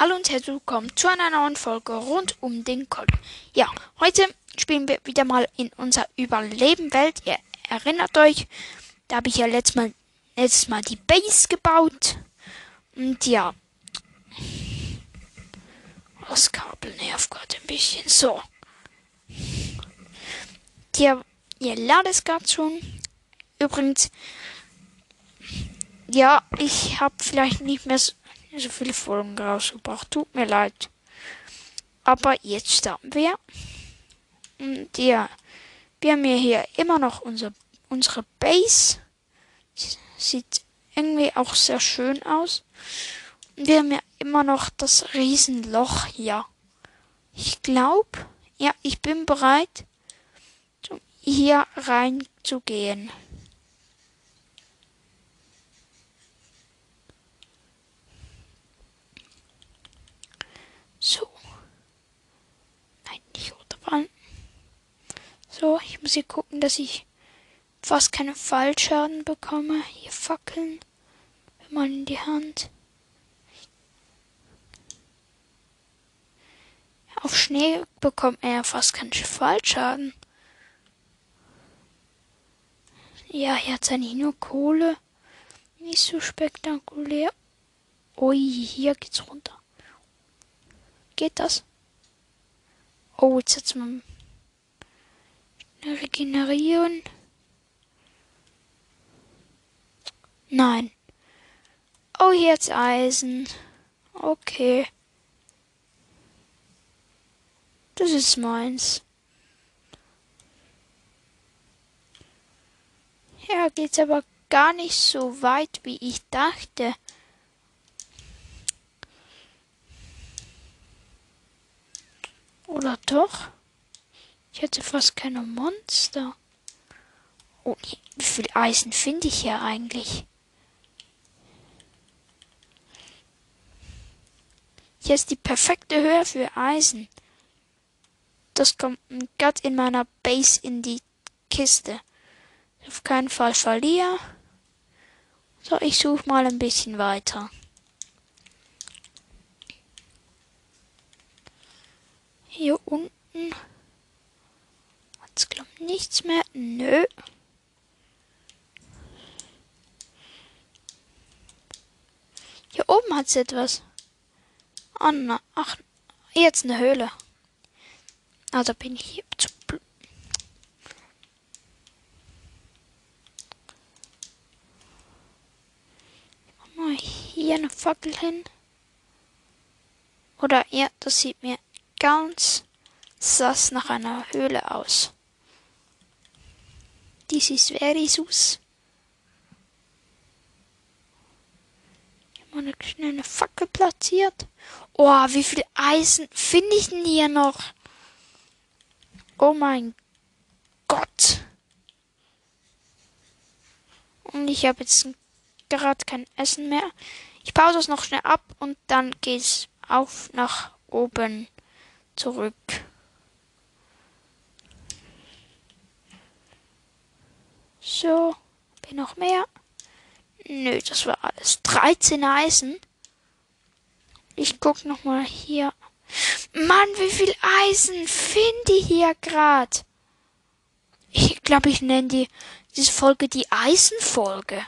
Hallo und herzlich willkommen zu einer neuen Folge rund um den Call. Ja, heute spielen wir wieder mal in unserer Überlebenwelt. Ihr erinnert euch, da habe ich ja letztes Mal, letztes Mal die Base gebaut. Und ja. Das Kabel nervt gerade ein bisschen. So. Hier, ihr ladet es gerade schon. Übrigens, ja, ich habe vielleicht nicht mehr so so viele Folgen rausgebracht. Tut mir leid. Aber jetzt starten wir. Und ja, wir haben hier immer noch unser, unsere Base. Sieht irgendwie auch sehr schön aus. Und wir haben ja immer noch das Riesenloch hier. Ich glaube, ja, ich bin bereit, hier reinzugehen. So. Nein, nicht runterfallen. So, ich muss hier gucken, dass ich fast keine Fallschaden bekomme. Hier Fackeln. Mal in die Hand. Auf Schnee bekommt er fast keinen Fallschaden. Ja, hier hat eigentlich nur Kohle. Nicht so spektakulär. Ui, hier geht's runter. Geht das? Oh, jetzt jetzt mal regenerieren. Nein. Oh, jetzt Eisen. Okay. Das ist meins. Ja, geht's aber gar nicht so weit, wie ich dachte. Oder doch? Ich hätte fast keine Monster. Oh, wie viel Eisen finde ich hier eigentlich? Hier ist die perfekte Höhe für Eisen. Das kommt gerade in meiner Base in die Kiste. Auf keinen Fall verliere. So, ich suche mal ein bisschen weiter. Hier unten hat's glaube ich nichts mehr. Nö. Hier oben hat's etwas. Oh na, ach, jetzt eine Höhle. Also bin ich hier zu mal hier eine Fackel hin. Oder ja, das sieht mir ganz saß nach einer Höhle aus. Dies ist very sus. Mal schnell eine Fackel platziert. Oh, wie viel Eisen finde ich denn hier noch? Oh mein Gott. Und ich habe jetzt gerade kein Essen mehr. Ich baue das noch schnell ab und dann geht's auf nach oben zurück. So, bin noch mehr? Nö, das war alles. 13 Eisen. Ich guck noch mal hier. Mann, wie viel Eisen finde ich hier grad? Ich glaube, ich nenne die diese Folge die Eisenfolge.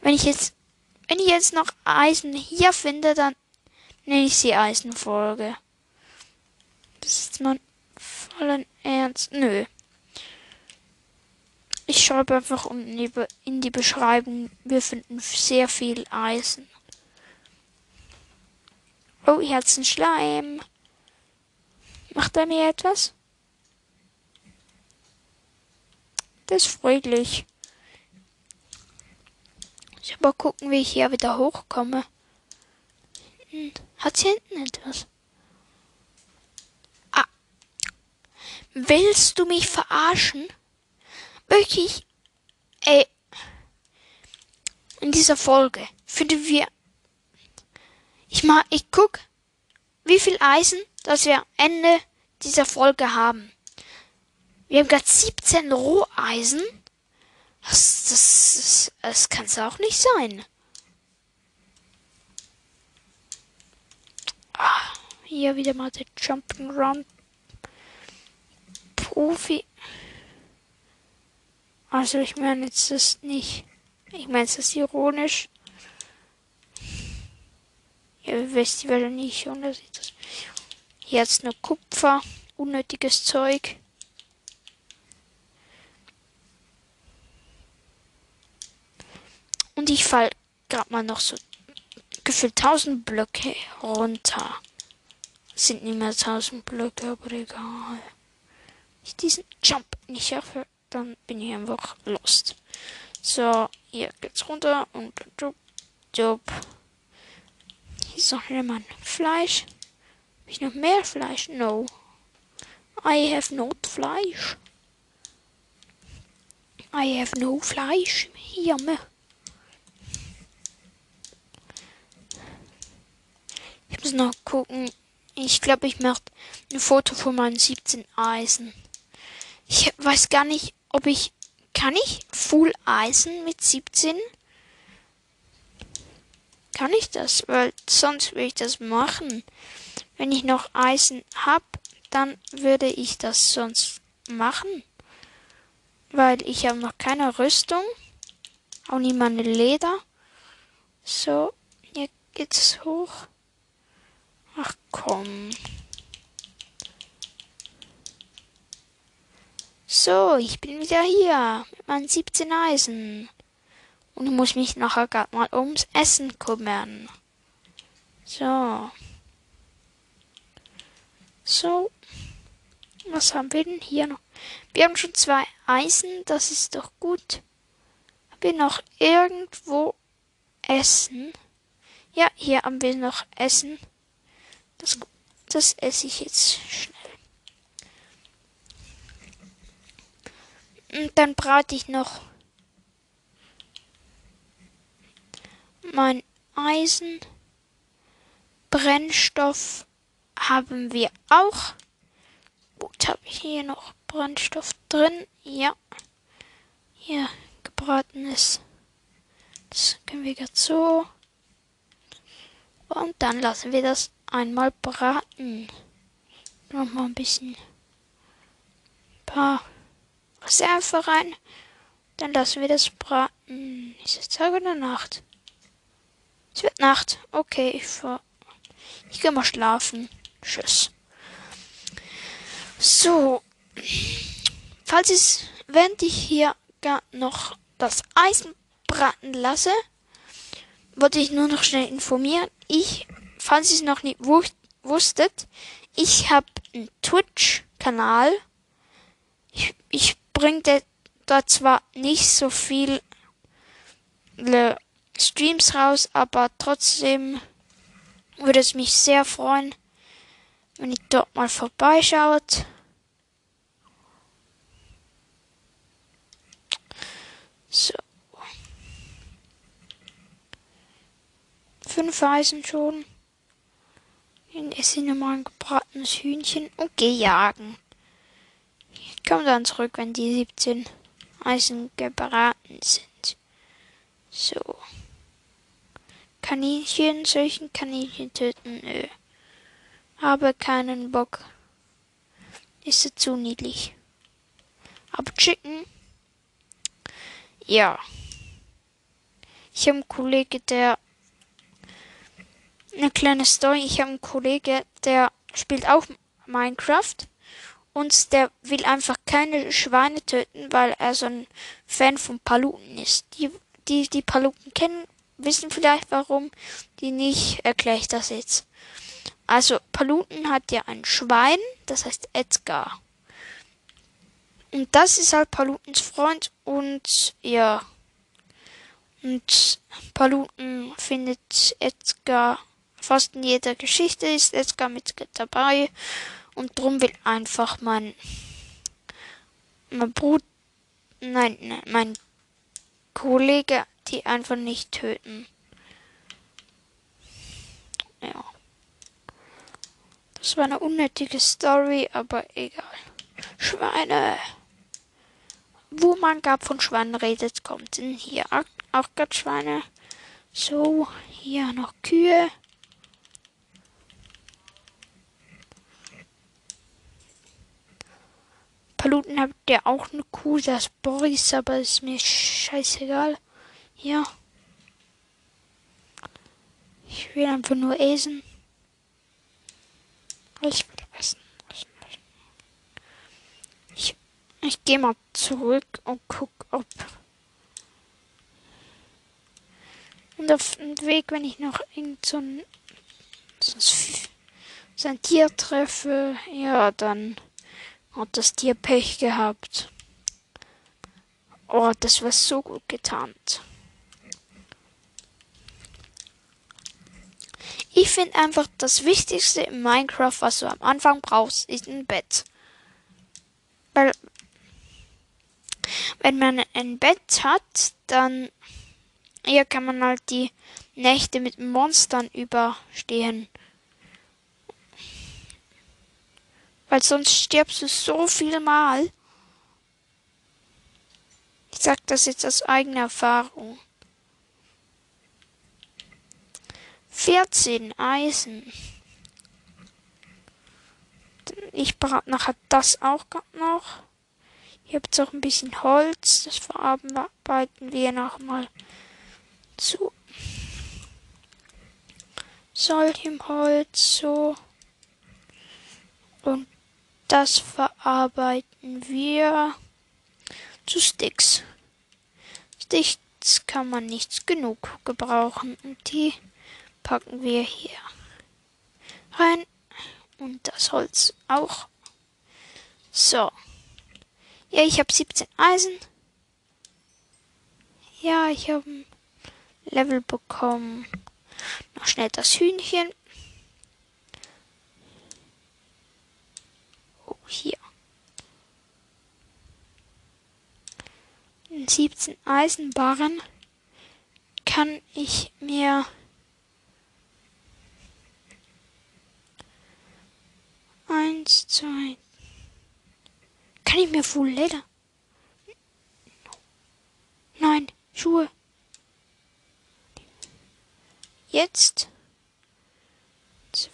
Wenn ich jetzt wenn ich jetzt noch Eisen hier finde, dann nenne ich sie Eisenfolge. Das ist mein vollen Ernst. Nö. Ich schreibe einfach in die Beschreibung, wir finden sehr viel Eisen. Oh, hier. Macht er mir etwas? Das ist friedlich. Ich aber gucken, wie ich hier wieder hochkomme. Hm. Hat hier hinten etwas? Ah. Willst du mich verarschen? Wirklich? Ey. In dieser Folge finden wir. Ich mal, ich guck, wie viel Eisen, dass wir am Ende dieser Folge haben. Wir haben gerade 17 Roheisen. Das, das, das, das kann es auch nicht sein. Hier wieder mal der Jump'n'Run Profi. Also ich meine jetzt das nicht. Ich meine es ist ironisch. Ihr wisst ja nicht schon, dass ich das. Jetzt nur Kupfer, unnötiges Zeug. Und ich fall gerade mal noch so gefühlt 1000 Blöcke runter. sind nicht mehr 1000 Blöcke, aber egal. Ich diesen Jump nicht schaffe, dann bin ich einfach lost. So, hier geht's runter und jup, jup. Hier ist noch jemand Fleisch. Habe ich noch mehr Fleisch? No. I have not Fleisch. I have no Fleisch. Jammer. Ich muss noch gucken. Ich glaube, ich mache ein Foto von meinen 17 Eisen. Ich weiß gar nicht, ob ich. Kann ich Full Eisen mit 17? Kann ich das? Weil sonst will ich das machen. Wenn ich noch Eisen hab, dann würde ich das sonst machen. Weil ich habe noch keine Rüstung. Auch nie meine Leder. So, hier geht's hoch. Ach komm. So, ich bin wieder hier mit meinen 17 Eisen. Und ich muss mich nachher gerade mal ums Essen kümmern. So. So. Was haben wir denn hier noch? Wir haben schon zwei Eisen, das ist doch gut. Haben wir noch irgendwo Essen? Ja, hier haben wir noch Essen. Das, das esse ich jetzt schnell. Und dann brate ich noch mein Eisen. Brennstoff haben wir auch. Gut, habe ich hier noch Brennstoff drin? Ja. Hier gebratenes. Das können wir gerade so. Und dann lassen wir das einmal braten. Noch mal ein bisschen. Ein paar Reserve rein. Dann lassen wir das braten. Ist es Tag oder Nacht? Es wird Nacht. Okay, ich fahr. Ich gehe mal schlafen. Tschüss. So. Falls es, während ich hier gar noch das Eisen braten lasse, wollte ich nur noch schnell informieren. Ich falls ihr es noch nicht wusstet, ich habe einen Twitch-Kanal. Ich, ich bringe da zwar nicht so viele Streams raus, aber trotzdem würde es mich sehr freuen, wenn ihr dort mal vorbeischaut. So. Fünf Eisen schon. Dann esse ich nochmal ein gebratenes Hühnchen und gehe jagen. Ich komme dann zurück, wenn die 17 Eisen gebraten sind. So. Kaninchen, solchen Kaninchen töten? Nö. Habe keinen Bock. Ist zu niedlich. Aber Chicken? Ja. Ich habe einen Kollege, der eine kleine Story. Ich habe einen Kollege, der spielt auch Minecraft und der will einfach keine Schweine töten, weil er so ein Fan von Paluten ist. Die, die, die Paluten kennen, wissen vielleicht warum, die nicht, erkläre ich das jetzt. Also, Paluten hat ja ein Schwein, das heißt Edgar. Und das ist halt Palutens Freund und ja. Und Paluten findet Edgar Fast in jeder Geschichte ist Edgar mit dabei und drum will einfach mein mein Bruder, nein, nein, mein Kollege die einfach nicht töten. Ja. Das war eine unnötige Story, aber egal. Schweine. Wo man gab von Schweinen redet, kommt denn hier auch gerade Schweine. So, hier noch Kühe. Paluten habt ihr auch eine Kuh, das Boris, aber ist mir scheißegal. Ja. Ich will einfach nur essen. Ich will essen. Ich, ich gehe mal zurück und guck, ob. Und auf dem Weg, wenn ich noch irgend so ein, so ein Tier treffe, ja, dann hat das Tier Pech gehabt. Oh, das war so gut getarnt. Ich finde einfach das Wichtigste in Minecraft, was du am Anfang brauchst, ist ein Bett. Weil wenn man ein Bett hat, dann hier kann man halt die Nächte mit Monstern überstehen. Weil sonst stirbst du so viel Mal. Ich sag das jetzt aus eigener Erfahrung. 14 Eisen. Ich brauche nachher das auch noch. Hier habt auch ein bisschen Holz. Das verarbeiten wir nochmal zu solchem Holz so. Und das verarbeiten wir zu Sticks. Sticks kann man nicht genug gebrauchen und die packen wir hier rein und das Holz auch. So. Ja, ich habe 17 Eisen. Ja, ich habe ein Level bekommen. Noch schnell das Hühnchen. Hier. 17 Eisenbarren kann ich mir eins, zwei. Kann ich mir Full Leder? Nein, Schuhe. Jetzt.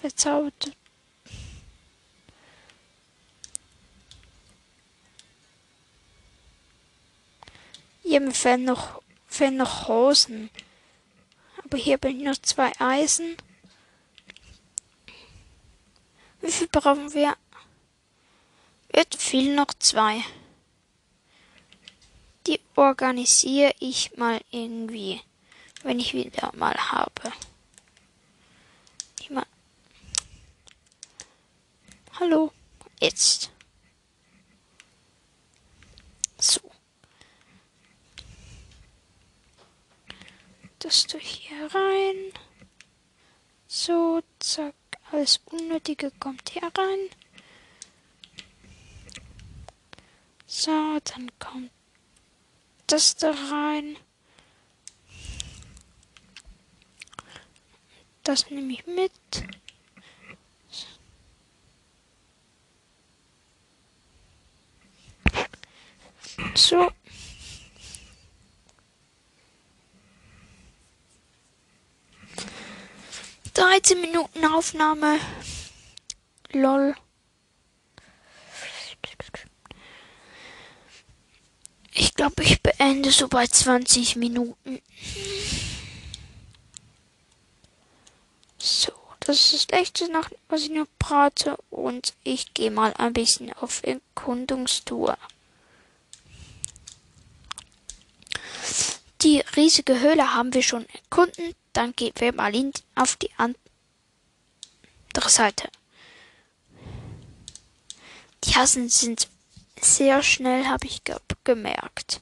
Verzauberte Hier mir fehlen noch, fehlen noch Hosen. Aber hier bin ich noch zwei Eisen. Wie viel brauchen wir? Wird viel noch zwei. Die organisiere ich mal irgendwie, wenn ich wieder mal habe. Hallo, jetzt. Das du hier rein. So, zack, alles Unnötige kommt hier rein. So, dann kommt das da rein. Das nehme ich mit. So. 13 Minuten Aufnahme. Lol. Ich glaube, ich beende so bei 20 Minuten. So, das ist das letzte, noch, was ich noch brate. Und ich gehe mal ein bisschen auf Erkundungstour. Die riesige Höhle haben wir schon erkunden. Dann gehen wir mal in, auf die andere Seite. Die Hasen sind sehr schnell, habe ich gemerkt.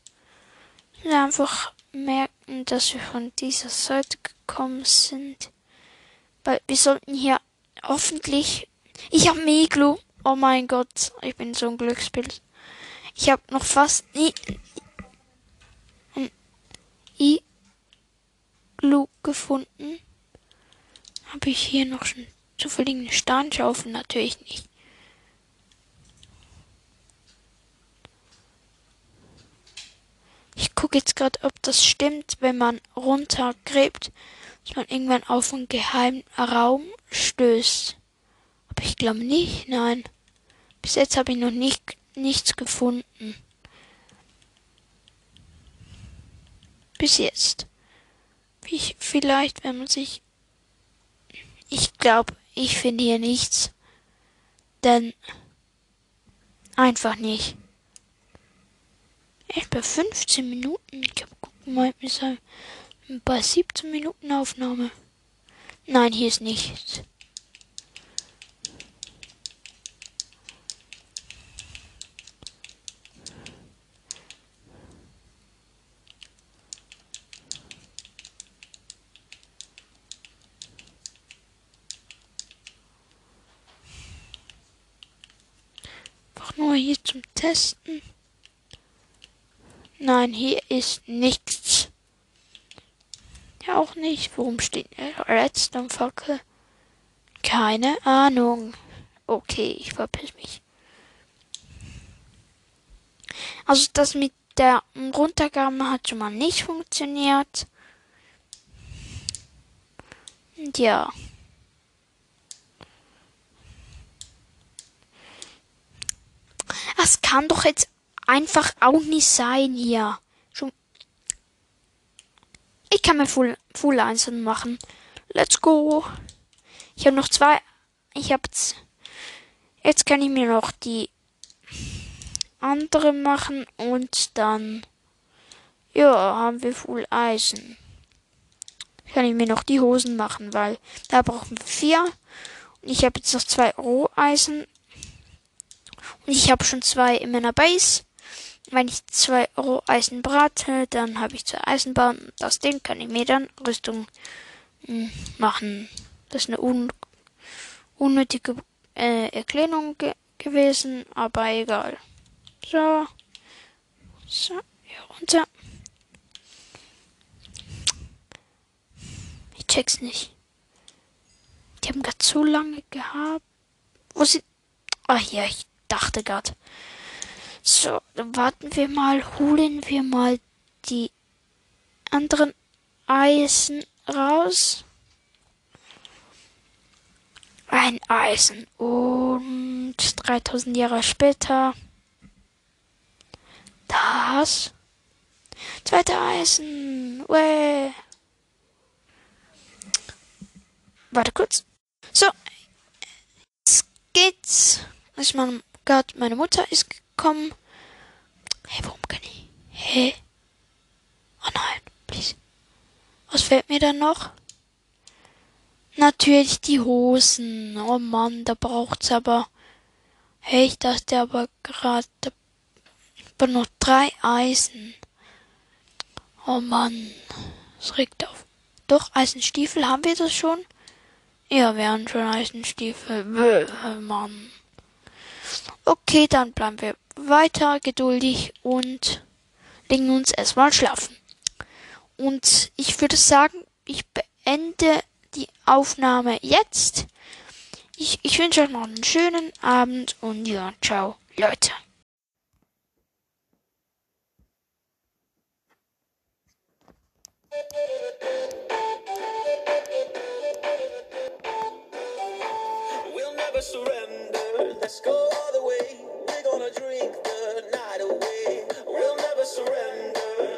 Und einfach merken, dass wir von dieser Seite gekommen sind. Weil wir sollten hier hoffentlich. Ich habe Miglu. Oh mein Gott, ich bin so ein Glücksbild. Ich habe noch fast nie ein I Iglu gefunden. Habe ich hier noch schon zufällig eine Stahnschaufel? Natürlich nicht. Ich gucke jetzt gerade, ob das stimmt, wenn man runtergräbt, dass man irgendwann auf einen geheimen Raum stößt. Aber ich glaube nicht, nein. Bis jetzt habe ich noch nicht nichts gefunden. Bis jetzt. Wie, vielleicht, wenn man sich. Ich glaube, ich finde hier nichts. Denn einfach nicht. Echt bei 15 Minuten. Ich hab gucken mal, bei 17 Minuten Aufnahme. Nein, hier ist nichts. Einfach nur hier zum Testen. Nein, hier ist nichts. Ja, auch nicht. Warum steht Redstone-Fackel? Keine Ahnung. Okay, ich verpiss mich. Also das mit der Runtergabe hat schon mal nicht funktioniert. Und ja. Das kann doch jetzt einfach auch nicht sein hier. Schon. Ich kann mir Full, Full einzeln machen. Let's go. Ich habe noch zwei. Ich habe jetzt. Kann ich mir noch die andere machen und dann. Ja, haben wir Full Eisen. Kann ich mir noch die Hosen machen, weil da brauchen wir vier. Und ich habe jetzt noch zwei Roheisen. Und ich habe schon zwei in meiner Base. Wenn ich zwei Roheisen brate, dann habe ich zwei Eisenbahnen. Aus denen kann ich mir dann Rüstung hm, machen. Das ist eine un unnötige äh, Erklärung ge gewesen, aber egal. So. So, hier runter. Ich check's nicht. Die haben gerade zu lange gehabt. Wo sind. Ach ja, ich dachte gerade. So, warten wir mal, holen wir mal die anderen Eisen raus. Ein Eisen und 3000 Jahre später das zweite Eisen. Uäh. Warte kurz. So, jetzt geht's. Ich mein Gott, meine Mutter ist gekommen. Hey, warum kann ich? Hä? Oh nein, please. Was fällt mir dann noch? Natürlich die Hosen. Oh Mann, da braucht's aber. Hey, ich dachte aber gerade, da aber noch drei Eisen. Oh Mann, es regt auf. Doch, Eisenstiefel, haben wir das schon? Ja, wir haben schon Eisenstiefel. Bäh, Mann. Okay, dann bleiben wir weiter geduldig und legen uns erstmal schlafen. Und ich würde sagen, ich beende die Aufnahme jetzt. Ich, ich wünsche euch noch einen schönen Abend und ja, ciao, Leute. never surrender. Let's go all the way. We're gonna drink the night away. We'll never surrender.